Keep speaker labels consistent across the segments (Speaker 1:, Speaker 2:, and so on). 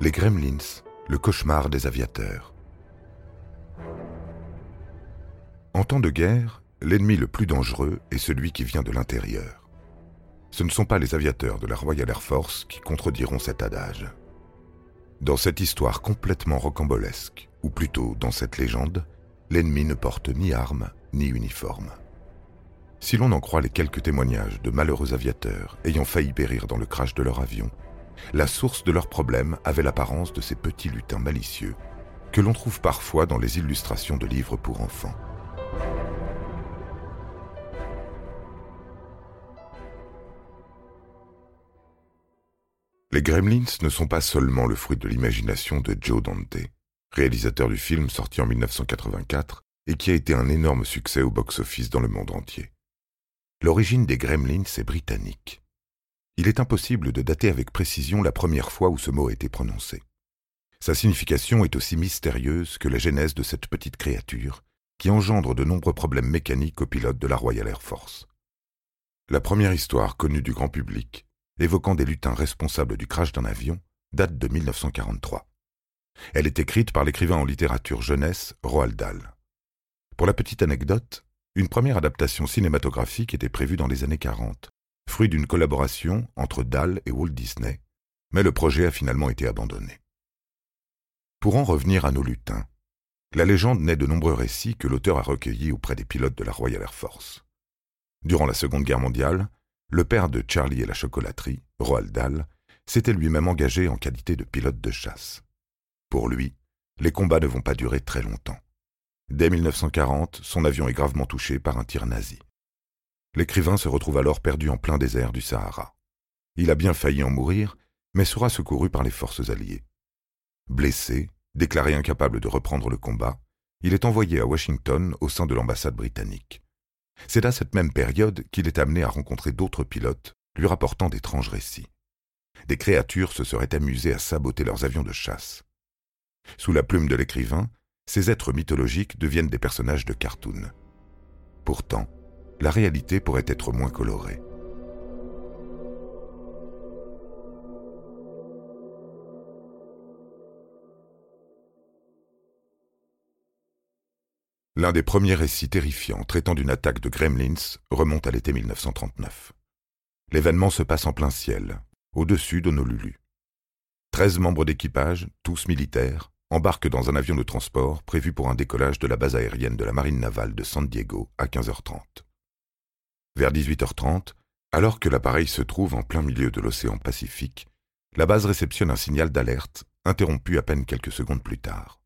Speaker 1: Les Gremlins, le cauchemar des aviateurs. En temps de guerre, l'ennemi le plus dangereux est celui qui vient de l'intérieur. Ce ne sont pas les aviateurs de la Royal Air Force qui contrediront cet adage. Dans cette histoire complètement rocambolesque, ou plutôt dans cette légende, l'ennemi ne porte ni armes ni uniforme. Si l'on en croit les quelques témoignages de malheureux aviateurs ayant failli périr dans le crash de leur avion, la source de leurs problèmes avait l'apparence de ces petits lutins malicieux que l'on trouve parfois dans les illustrations de livres pour enfants. Les Gremlins ne sont pas seulement le fruit de l'imagination de Joe Dante, réalisateur du film sorti en 1984 et qui a été un énorme succès au box-office dans le monde entier. L'origine des Gremlins est britannique il est impossible de dater avec précision la première fois où ce mot a été prononcé. Sa signification est aussi mystérieuse que la genèse de cette petite créature, qui engendre de nombreux problèmes mécaniques aux pilotes de la Royal Air Force. La première histoire connue du grand public, évoquant des lutins responsables du crash d'un avion, date de 1943. Elle est écrite par l'écrivain en littérature jeunesse Roald Dahl. Pour la petite anecdote, une première adaptation cinématographique était prévue dans les années 40, fruit d'une collaboration entre Dahl et Walt Disney, mais le projet a finalement été abandonné. Pour en revenir à nos lutins, la légende naît de nombreux récits que l'auteur a recueillis auprès des pilotes de la Royal Air Force. Durant la Seconde Guerre mondiale, le père de Charlie et la chocolaterie, Roald Dahl, s'était lui-même engagé en qualité de pilote de chasse. Pour lui, les combats ne vont pas durer très longtemps. Dès 1940, son avion est gravement touché par un tir nazi. L'écrivain se retrouve alors perdu en plein désert du Sahara. Il a bien failli en mourir, mais sera secouru par les forces alliées. Blessé, déclaré incapable de reprendre le combat, il est envoyé à Washington au sein de l'ambassade britannique. C'est à cette même période qu'il est amené à rencontrer d'autres pilotes, lui rapportant d'étranges récits. Des créatures se seraient amusées à saboter leurs avions de chasse. Sous la plume de l'écrivain, ces êtres mythologiques deviennent des personnages de cartoon. Pourtant, la réalité pourrait être moins colorée. L'un des premiers récits terrifiants traitant d'une attaque de Gremlins remonte à l'été 1939. L'événement se passe en plein ciel, au-dessus d'Honolulu. Treize membres d'équipage, tous militaires, embarquent dans un avion de transport prévu pour un décollage de la base aérienne de la marine navale de San Diego à 15h30. Vers 18h30, alors que l'appareil se trouve en plein milieu de l'océan Pacifique, la base réceptionne un signal d'alerte, interrompu à peine quelques secondes plus tard.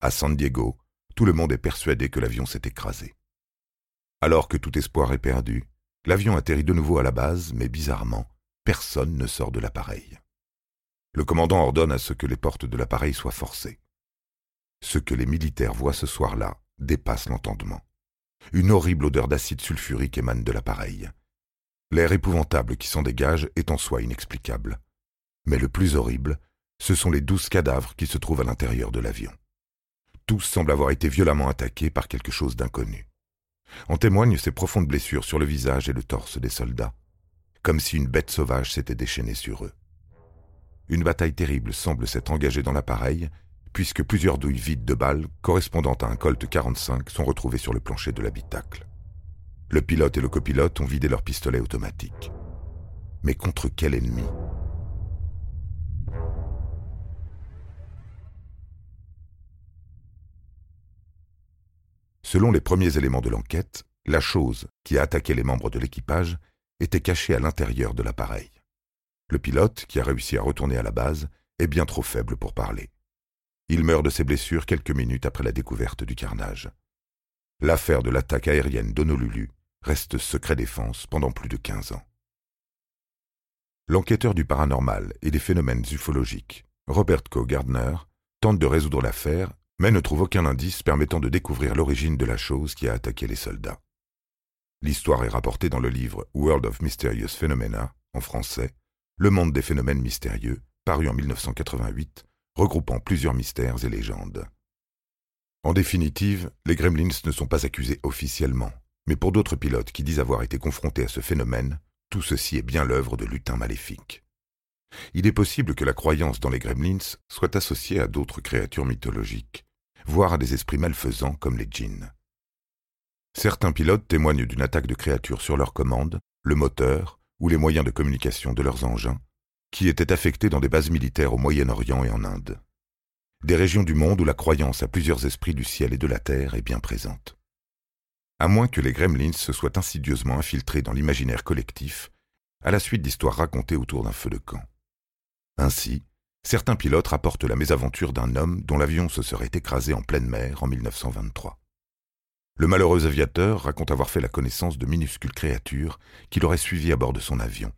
Speaker 1: À San Diego, tout le monde est persuadé que l'avion s'est écrasé. Alors que tout espoir est perdu, l'avion atterrit de nouveau à la base, mais bizarrement, personne ne sort de l'appareil. Le commandant ordonne à ce que les portes de l'appareil soient forcées. Ce que les militaires voient ce soir-là dépasse l'entendement. Une horrible odeur d'acide sulfurique émane de l'appareil. L'air épouvantable qui s'en dégage est en soi inexplicable. Mais le plus horrible, ce sont les douze cadavres qui se trouvent à l'intérieur de l'avion. Tous semblent avoir été violemment attaqués par quelque chose d'inconnu. En témoignent ces profondes blessures sur le visage et le torse des soldats, comme si une bête sauvage s'était déchaînée sur eux. Une bataille terrible semble s'être engagée dans l'appareil puisque plusieurs douilles vides de balles, correspondant à un Colt 45, sont retrouvées sur le plancher de l'habitacle. Le pilote et le copilote ont vidé leurs pistolets automatiques. Mais contre quel ennemi? Selon les premiers éléments de l'enquête, la chose qui a attaqué les membres de l'équipage était cachée à l'intérieur de l'appareil. Le pilote, qui a réussi à retourner à la base, est bien trop faible pour parler. Il meurt de ses blessures quelques minutes après la découverte du carnage. l'affaire de l'attaque aérienne d'Honolulu reste secret défense pendant plus de 15 ans. L'enquêteur du paranormal et des phénomènes ufologiques, Robert Co. Gardner, tente de résoudre l'affaire, mais ne trouve aucun indice permettant de découvrir l'origine de la chose qui a attaqué les soldats. L'histoire est rapportée dans le livre World of Mysterious Phenomena, en français, Le monde des phénomènes mystérieux, paru en 1988, regroupant plusieurs mystères et légendes. En définitive, les Gremlins ne sont pas accusés officiellement, mais pour d'autres pilotes qui disent avoir été confrontés à ce phénomène, tout ceci est bien l'œuvre de lutins maléfiques. Il est possible que la croyance dans les Gremlins soit associée à d'autres créatures mythologiques, voire à des esprits malfaisants comme les djinns. Certains pilotes témoignent d'une attaque de créatures sur leur commande, le moteur ou les moyens de communication de leurs engins, qui étaient affectés dans des bases militaires au Moyen-Orient et en Inde. Des régions du monde où la croyance à plusieurs esprits du ciel et de la terre est bien présente. À moins que les gremlins se soient insidieusement infiltrés dans l'imaginaire collectif à la suite d'histoires racontées autour d'un feu de camp. Ainsi, certains pilotes rapportent la mésaventure d'un homme dont l'avion se serait écrasé en pleine mer en 1923. Le malheureux aviateur raconte avoir fait la connaissance de minuscules créatures qui l'auraient suivi à bord de son avion.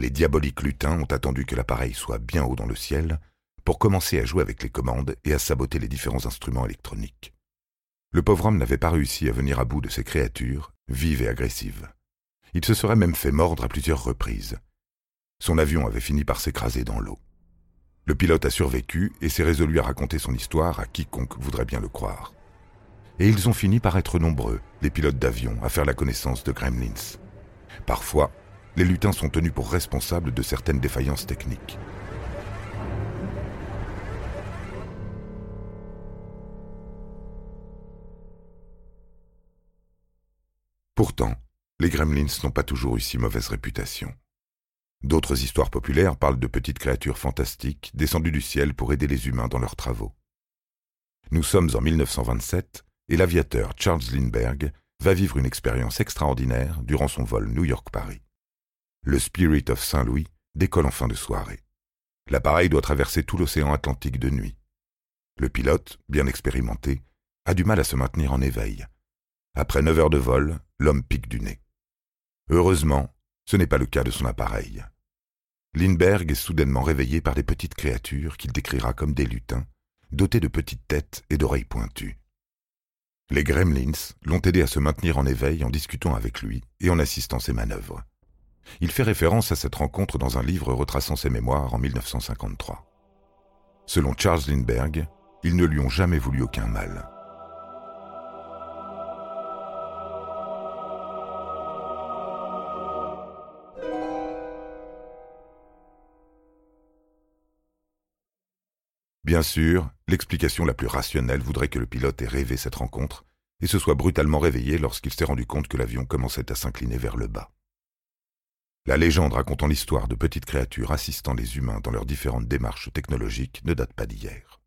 Speaker 1: Les diaboliques lutins ont attendu que l'appareil soit bien haut dans le ciel pour commencer à jouer avec les commandes et à saboter les différents instruments électroniques. Le pauvre homme n'avait pas réussi à venir à bout de ces créatures, vives et agressives. Il se serait même fait mordre à plusieurs reprises. Son avion avait fini par s'écraser dans l'eau. Le pilote a survécu et s'est résolu à raconter son histoire à quiconque voudrait bien le croire et ils ont fini par être nombreux, les pilotes d'avion, à faire la connaissance de Gremlins. Parfois, les lutins sont tenus pour responsables de certaines défaillances techniques. Pourtant, les gremlins n'ont pas toujours eu si mauvaise réputation. D'autres histoires populaires parlent de petites créatures fantastiques descendues du ciel pour aider les humains dans leurs travaux. Nous sommes en 1927 et l'aviateur Charles Lindbergh va vivre une expérience extraordinaire durant son vol New York-Paris. Le Spirit of Saint-Louis décolle en fin de soirée. L'appareil doit traverser tout l'océan Atlantique de nuit. Le pilote, bien expérimenté, a du mal à se maintenir en éveil. Après neuf heures de vol, l'homme pique du nez. Heureusement, ce n'est pas le cas de son appareil. Lindbergh est soudainement réveillé par des petites créatures qu'il décrira comme des lutins, dotés de petites têtes et d'oreilles pointues. Les Gremlins l'ont aidé à se maintenir en éveil en discutant avec lui et en assistant ses manœuvres. Il fait référence à cette rencontre dans un livre retraçant ses mémoires en 1953. Selon Charles Lindbergh, ils ne lui ont jamais voulu aucun mal. Bien sûr, l'explication la plus rationnelle voudrait que le pilote ait rêvé cette rencontre et se soit brutalement réveillé lorsqu'il s'est rendu compte que l'avion commençait à s'incliner vers le bas. La légende racontant l'histoire de petites créatures assistant les humains dans leurs différentes démarches technologiques ne date pas d'hier.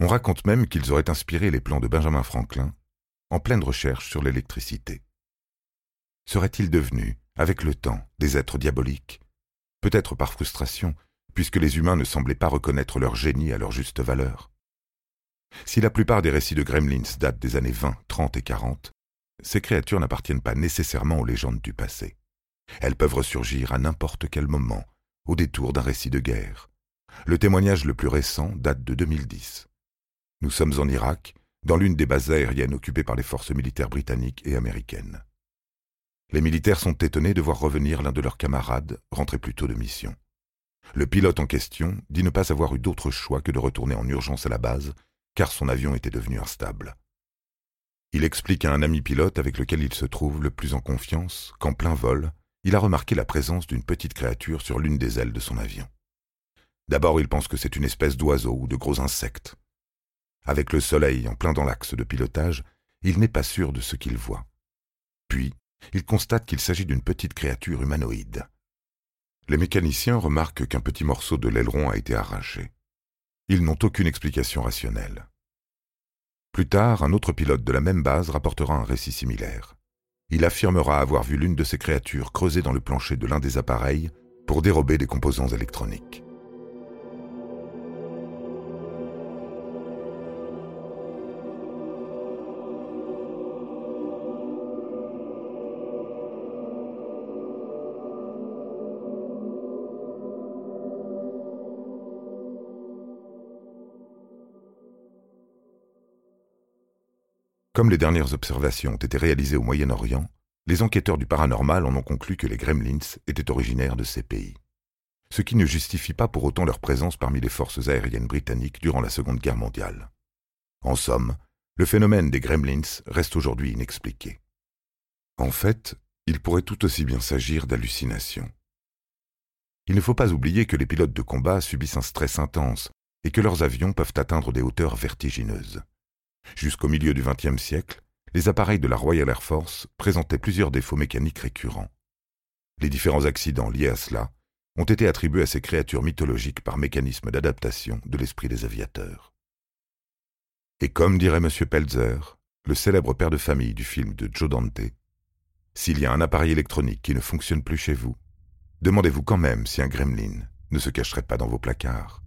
Speaker 1: On raconte même qu'ils auraient inspiré les plans de Benjamin Franklin en pleine recherche sur l'électricité. Seraient-ils devenus, avec le temps, des êtres diaboliques? Peut-être par frustration, puisque les humains ne semblaient pas reconnaître leur génie à leur juste valeur. Si la plupart des récits de Gremlins datent des années 20, 30 et 40, ces créatures n'appartiennent pas nécessairement aux légendes du passé. Elles peuvent ressurgir à n'importe quel moment, au détour d'un récit de guerre. Le témoignage le plus récent date de 2010. Nous sommes en Irak, dans l'une des bases aériennes occupées par les forces militaires britanniques et américaines. Les militaires sont étonnés de voir revenir l'un de leurs camarades, rentré plus tôt de mission. Le pilote en question dit ne pas avoir eu d'autre choix que de retourner en urgence à la base, car son avion était devenu instable. Il explique à un ami pilote avec lequel il se trouve le plus en confiance qu'en plein vol, il a remarqué la présence d'une petite créature sur l'une des ailes de son avion. D'abord, il pense que c'est une espèce d'oiseau ou de gros insecte. Avec le soleil en plein dans l'axe de pilotage, il n'est pas sûr de ce qu'il voit. Puis, il constate qu'il s'agit d'une petite créature humanoïde. Les mécaniciens remarquent qu'un petit morceau de l'aileron a été arraché. Ils n'ont aucune explication rationnelle. Plus tard, un autre pilote de la même base rapportera un récit similaire. Il affirmera avoir vu l'une de ces créatures creuser dans le plancher de l'un des appareils pour dérober des composants électroniques. Comme les dernières observations ont été réalisées au Moyen-Orient, les enquêteurs du paranormal en ont conclu que les gremlins étaient originaires de ces pays. Ce qui ne justifie pas pour autant leur présence parmi les forces aériennes britanniques durant la Seconde Guerre mondiale. En somme, le phénomène des gremlins reste aujourd'hui inexpliqué. En fait, il pourrait tout aussi bien s'agir d'hallucinations. Il ne faut pas oublier que les pilotes de combat subissent un stress intense et que leurs avions peuvent atteindre des hauteurs vertigineuses. Jusqu'au milieu du XXe siècle, les appareils de la Royal Air Force présentaient plusieurs défauts mécaniques récurrents. Les différents accidents liés à cela ont été attribués à ces créatures mythologiques par mécanisme d'adaptation de l'esprit des aviateurs. Et comme dirait M. Pelzer, le célèbre père de famille du film de Joe Dante, s'il y a un appareil électronique qui ne fonctionne plus chez vous, demandez-vous quand même si un gremlin ne se cacherait pas dans vos placards.